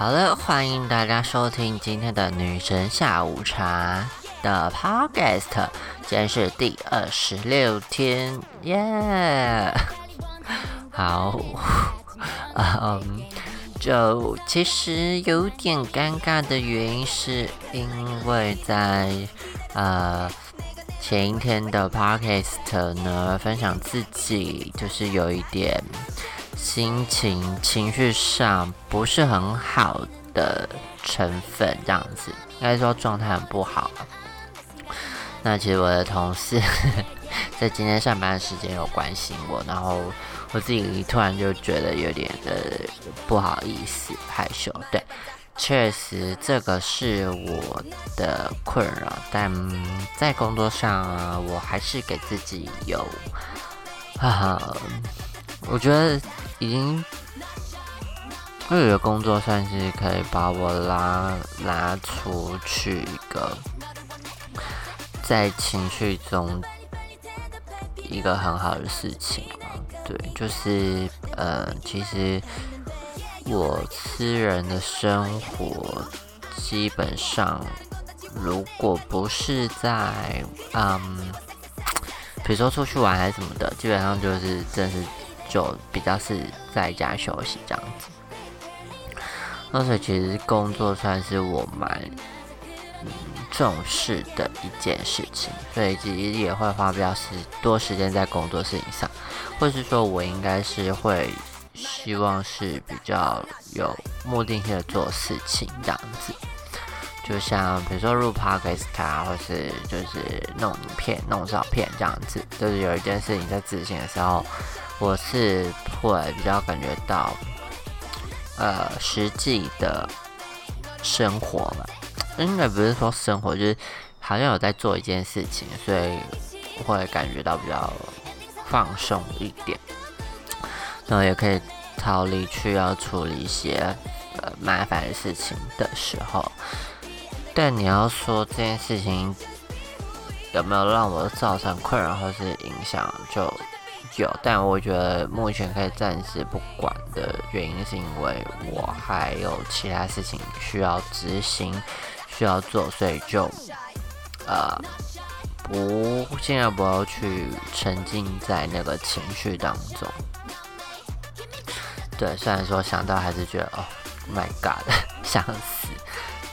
好了，欢迎大家收听今天的女神下午茶的 Podcast，今天是第二十六天，耶！好，嗯，就其实有点尴尬的原因，是因为在呃前一天的 Podcast 呢，分享自己就是有一点。心情情绪上不是很好的成分，这样子应该说状态很不好。那其实我的同事 在今天上班的时间有关心我，然后我自己突然就觉得有点的不好意思、害羞。对，确实这个是我的困扰，但在工作上啊，我还是给自己有，哈哈，我觉得。已经，我有的工作算是可以把我拉拉出去一个在情绪中一个很好的事情了对，就是呃，其实我私人的生活基本上，如果不是在嗯，比如说出去玩还是什么的，基本上就是真是。就比较是在家休息这样子，那所以其实工作算是我蛮嗯重视的一件事情，所以其实也会花比较时多时间在工作事情上，或是说我应该是会希望是比较有目的性的做事情这样子，就像比如说录 podcast 啊，或是就是弄影片、弄照片这样子，就是有一件事情在执行的时候。我是会比较感觉到，呃，实际的生活吧，应该不是说生活，就是好像有在做一件事情，所以会感觉到比较放松一点，然后也可以逃离去要处理一些呃麻烦的事情的时候。但你要说这件事情有没有让我造成困扰或是影响，就。有，但我觉得目前可以暂时不管的原因，是因为我还有其他事情需要执行、需要做，所以就呃不尽量不要去沉浸在那个情绪当中。对，虽然说想到还是觉得哦，My God，想死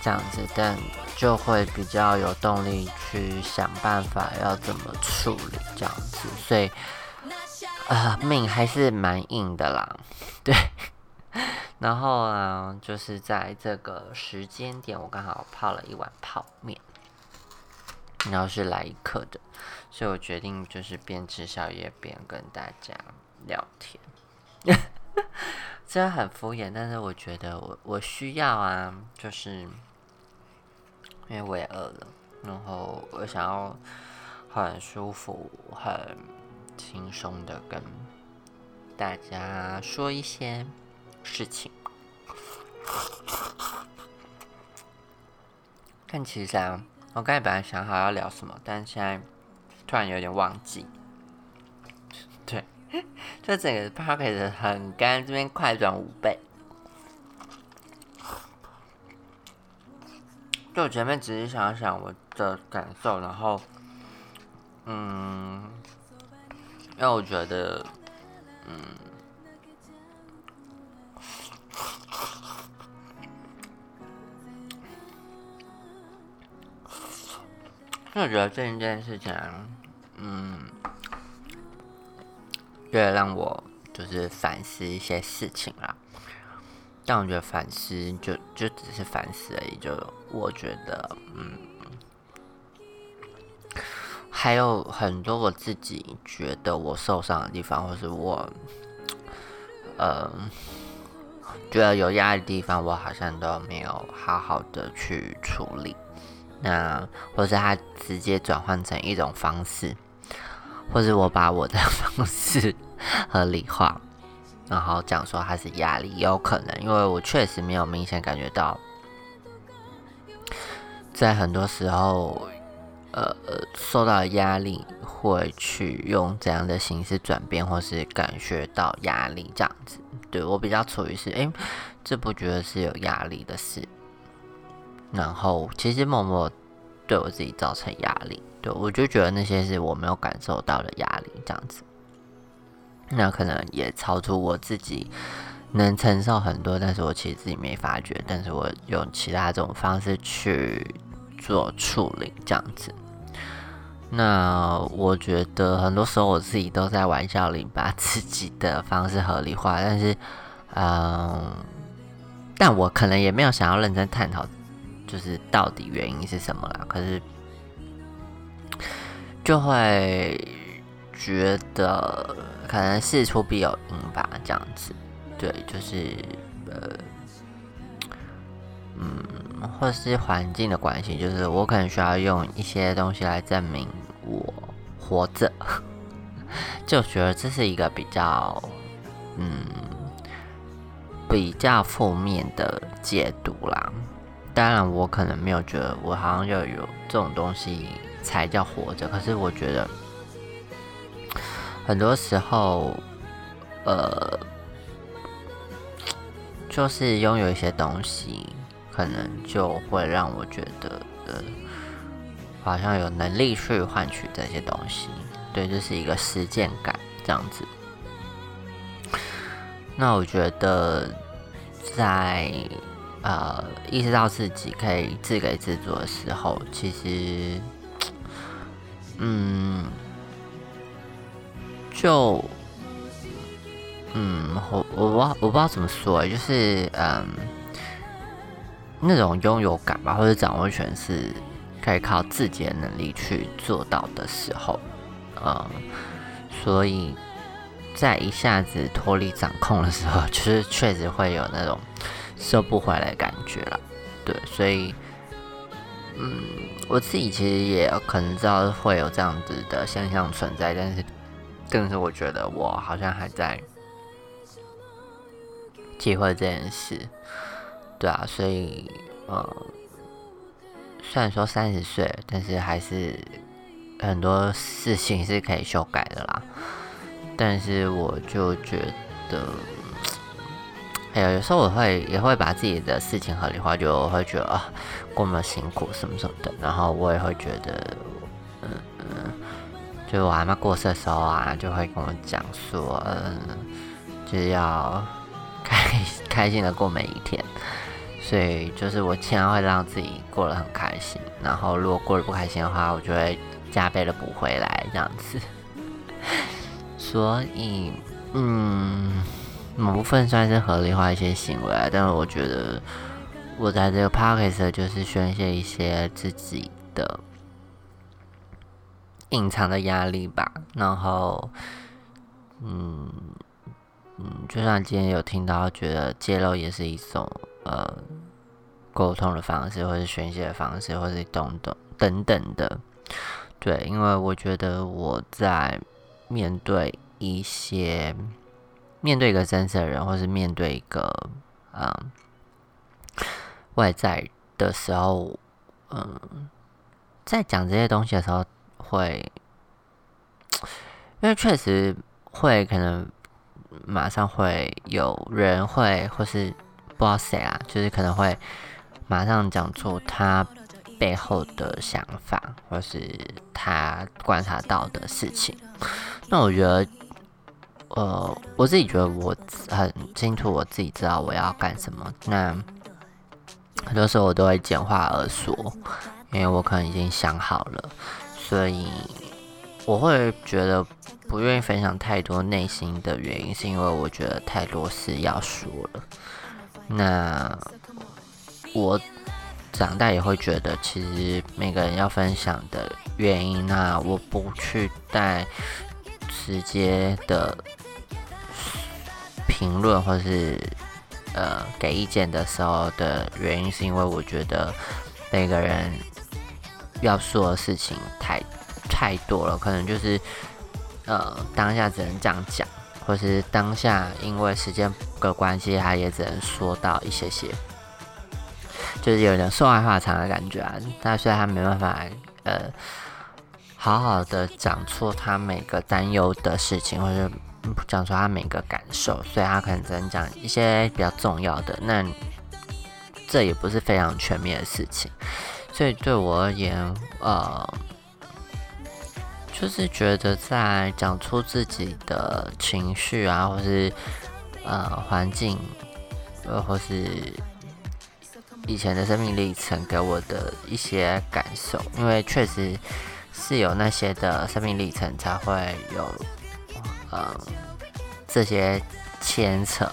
这样子，但就会比较有动力去想办法要怎么处理这样子，所以。啊，命还是蛮硬的啦，对。然后啊，就是在这个时间点，我刚好泡了一碗泡面，然后是来一克的，所以我决定就是边吃宵夜边跟大家聊天。虽然很敷衍，但是我觉得我我需要啊，就是因为我也饿了，然后我想要很舒服很。轻松的跟大家说一些事情，但其实啊，我刚才本来想好要聊什么，但现在突然有点忘记。对，这整个 p o c k e t 很干，这边快转五倍。就我前面只是想想我的感受，然后，嗯。因为我觉得，嗯，因为我觉得这一件事情，嗯，为了让我就是反思一些事情啦。但我觉得反思就就只是反思而已，就我觉得，嗯。还有很多我自己觉得我受伤的地方，或是我，呃，觉得有压力的地方，我好像都没有好好的去处理。那或是他直接转换成一种方式，或是我把我的 方式合理化，然后讲说他是压力，有可能，因为我确实没有明显感觉到，在很多时候。呃受到压力，会去用怎样的形式转变，或是感觉到压力这样子。对我比较处于是，诶，这不觉得是有压力的事，然后其实默默对我自己造成压力，对我就觉得那些是我没有感受到的压力这样子。那可能也超出我自己能承受很多，但是我其实自己没发觉，但是我用其他这种方式去做处理，这样子。那我觉得很多时候我自己都在玩笑里把自己的方式合理化，但是，嗯，但我可能也没有想要认真探讨，就是到底原因是什么啦。可是就会觉得可能事出必有因吧，这样子。对，就是呃，嗯。或是环境的关系，就是我可能需要用一些东西来证明我活着，就觉得这是一个比较，嗯，比较负面的解读啦。当然，我可能没有觉得我好像要有这种东西才叫活着，可是我觉得很多时候，呃，就是拥有一些东西。可能就会让我觉得，呃，好像有能力去换取这些东西，对，这是一个实践感这样子。那我觉得，在呃意识到自己可以自给自足的时候，其实，嗯，就，嗯，我我我我不知道怎么说，就是嗯。那种拥有感吧，或者掌握权是可以靠自己的能力去做到的时候，嗯，所以在一下子脱离掌控的时候，其实确实会有那种收不回来的感觉了。对，所以，嗯，我自己其实也可能知道会有这样子的现象存在，但是，但是我觉得我好像还在体会这件事。对啊，所以，呃，虽然说三十岁，但是还是很多事情是可以修改的啦。但是我就觉得，哎呀，有时候我会也会把自己的事情合理化，就会觉得啊，过么辛苦什么什么的。然后我也会觉得，嗯嗯，就我阿妈过世的时候啊，就会跟我讲说，嗯，就是要开 开心的过每一天。所以就是我尽量会让自己过得很开心，然后如果过得不开心的话，我就会加倍的补回来这样子。所以，嗯，某部分算是合理化一些行为，但是我觉得我在这个 p o c k e t 就是宣泄一些自己的隐藏的压力吧。然后，嗯嗯，就算今天有听到，觉得揭露也是一种。呃，沟通的方式，或是宣泄的方式，或是等等等等的，对，因为我觉得我在面对一些面对一个真实的人，或是面对一个嗯外在的时候，嗯，在讲这些东西的时候，会 因为确实会可能马上会有人会或是。不知道谁啊，就是可能会马上讲出他背后的想法，或是他观察到的事情。那我觉得，呃，我自己觉得我很清楚我自己知道我要干什么。那很多时候我都会简化而说，因为我可能已经想好了，所以我会觉得不愿意分享太多内心的原因，是因为我觉得太多事要说了。那我长大也会觉得，其实每个人要分享的原因，那我不去带直接的评论或是呃给意见的时候的原因，是因为我觉得每个人要说的事情太太多了，可能就是呃当下只能这样讲。或是当下因为时间的关系，他也只能说到一些些，就是有点说来话长的感觉啊。但虽然他没办法呃，好好的讲出他每个担忧的事情，或者讲出他每个感受，所以他可能只能讲一些比较重要的。那这也不是非常全面的事情，所以对我而言，呃，就是觉得在讲出自己的情绪啊，或是呃环境，呃或是以前的生命历程给我的一些感受，因为确实是有那些的生命历程才会有呃这些牵扯，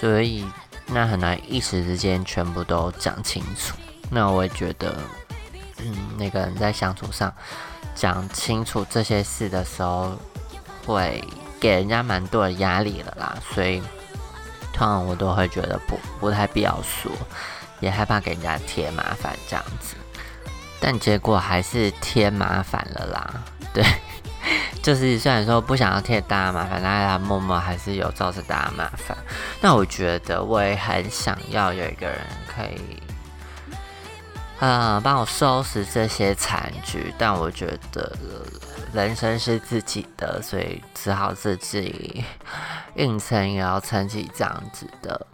所以。那很难一时之间全部都讲清楚。那我也觉得，嗯，那个人在相处上讲清楚这些事的时候，会给人家蛮多的压力了啦。所以，通常我都会觉得不不太必要说，也害怕给人家添麻烦这样子。但结果还是添麻烦了啦，对。就是虽然说不想要替大家麻烦，但是默默还是有造成大家麻烦。那我觉得我也很想要有一个人可以，呃，帮我收拾这些残局。但我觉得人生是自己的，所以只好自己硬撑，也要撑起这样子的，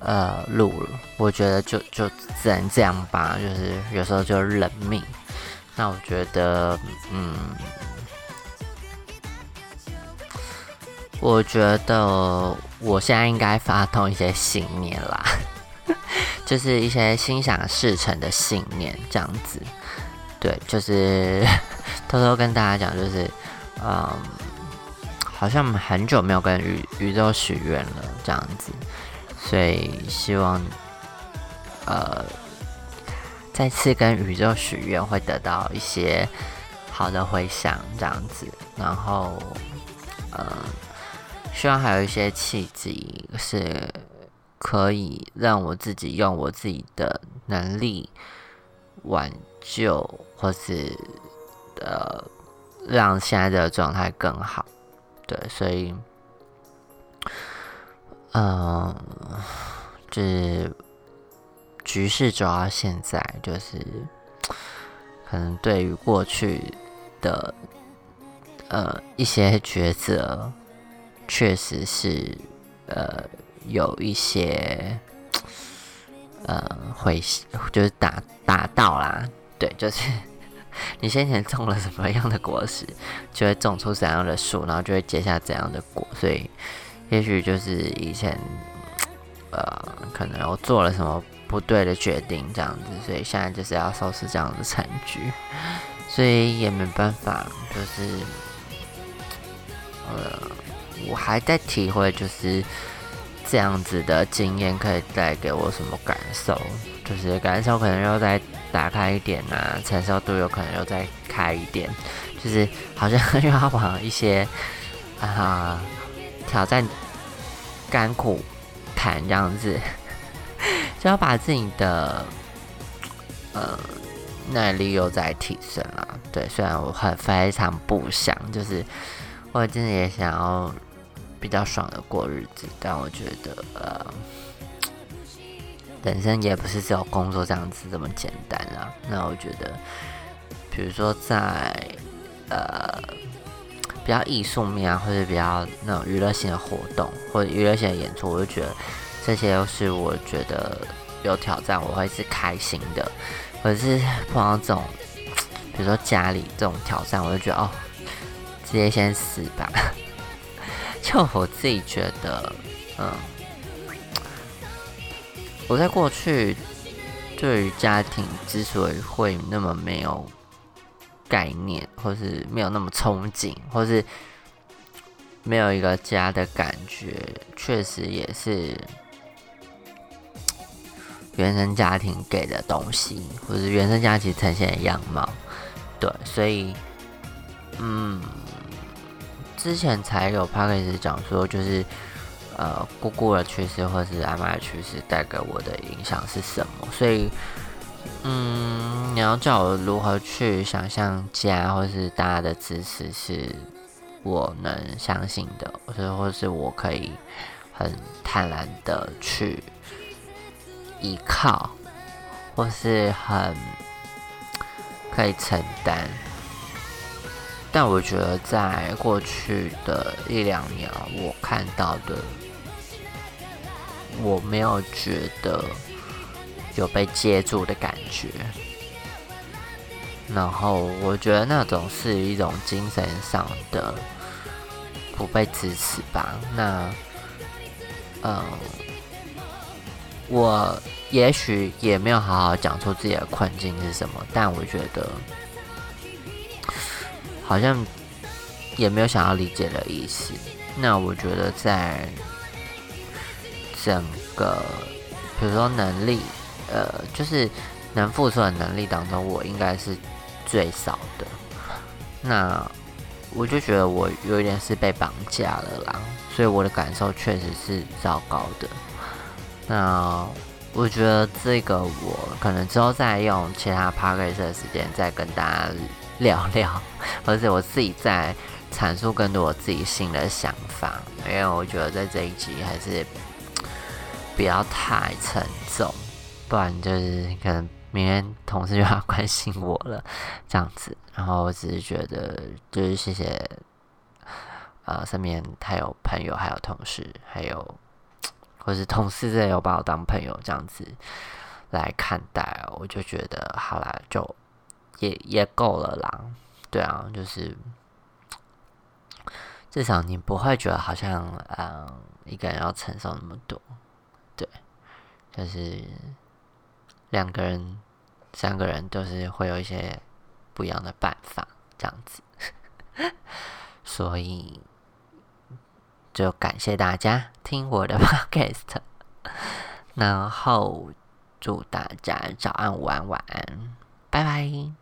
呃，路了。我觉得就就只能这样吧，就是有时候就认命。那我觉得，嗯，我觉得我现在应该发动一些信念啦，就是一些心想事成的信念，这样子。对，就是 偷偷跟大家讲，就是，嗯，好像我们很久没有跟宇宇宙许愿了，这样子，所以希望，呃。再次跟宇宙许愿，会得到一些好的回响，这样子。然后，嗯，希望还有一些契机，是可以让我自己用我自己的能力挽救，或是呃，让现在的状态更好。对，所以，嗯，就是。局势走到现在，就是可能对于过去的呃一些抉择，确实是呃有一些呃会就是打打到啦，对，就是 你先前种了什么样的果实，就会种出怎样的树，然后就会结下怎样的果，所以也许就是以前呃可能我做了什么。不对的决定，这样子，所以现在就是要收拾这样的残局，所以也没办法，就是，呃，我还在体会，就是这样子的经验可以带给我什么感受，就是感受可能又再打开一点啊，承受度有可能又再开一点，就是好像又要往一些 啊挑战甘苦谈这样子。就要把自己的呃耐力又在提升了，对，虽然我很非常不想，就是我真的也想要比较爽的过日子，但我觉得呃人生也不是只有工作这样子这么简单啊。那我觉得，比如说在呃比较艺术面啊，或者比较那种娱乐性的活动或者娱乐性的演出，我就觉得。这些都是我觉得有挑战，我会是开心的。可是碰到这种，比如说家里这种挑战，我就觉得哦，直接先死吧。就我自己觉得，嗯，我在过去对于家庭之所以会那么没有概念，或是没有那么憧憬，或是没有一个家的感觉，确实也是。原生家庭给的东西，或是原生家庭呈现的样貌，对，所以，嗯，之前才有 p a c k a g e 讲说，就是呃，姑姑的去世或是阿妈的去世带给我的影响是什么？所以，嗯，你要叫我如何去想象家，或是大家的支持，是我能相信的，或者或是我可以很坦然的去。依靠，或是很可以承担。但我觉得在过去的一两年，我看到的，我没有觉得有被接住的感觉。然后我觉得那种是一种精神上的不被支持吧。那，嗯，我也许也没有好好讲出自己的困境是什么，但我觉得好像也没有想要理解的意思。那我觉得在整个，比如说能力，呃，就是能付出的能力当中，我应该是。最少的，那我就觉得我有一点是被绑架了啦，所以我的感受确实是糟糕的。那我觉得这个我可能之后再用其他 p a r k 的时间再跟大家聊聊，而且我自己在阐述更多我自己新的想法，因为我觉得在这一集还是 不要太沉重，不然就是可能。明天同事就要关心我了，这样子，然后我只是觉得，就是谢谢，呃，身边还有朋友，还有同事，还有 或是同事，真的有把我当朋友这样子来看待，我就觉得好啦，就也也够了啦。对啊，就是至少你不会觉得好像，嗯，一个人要承受那么多，对，就是。两个人、三个人都是会有一些不一样的办法，这样子。所以就感谢大家听我的 podcast，然后祝大家早安、午安、晚安，拜拜。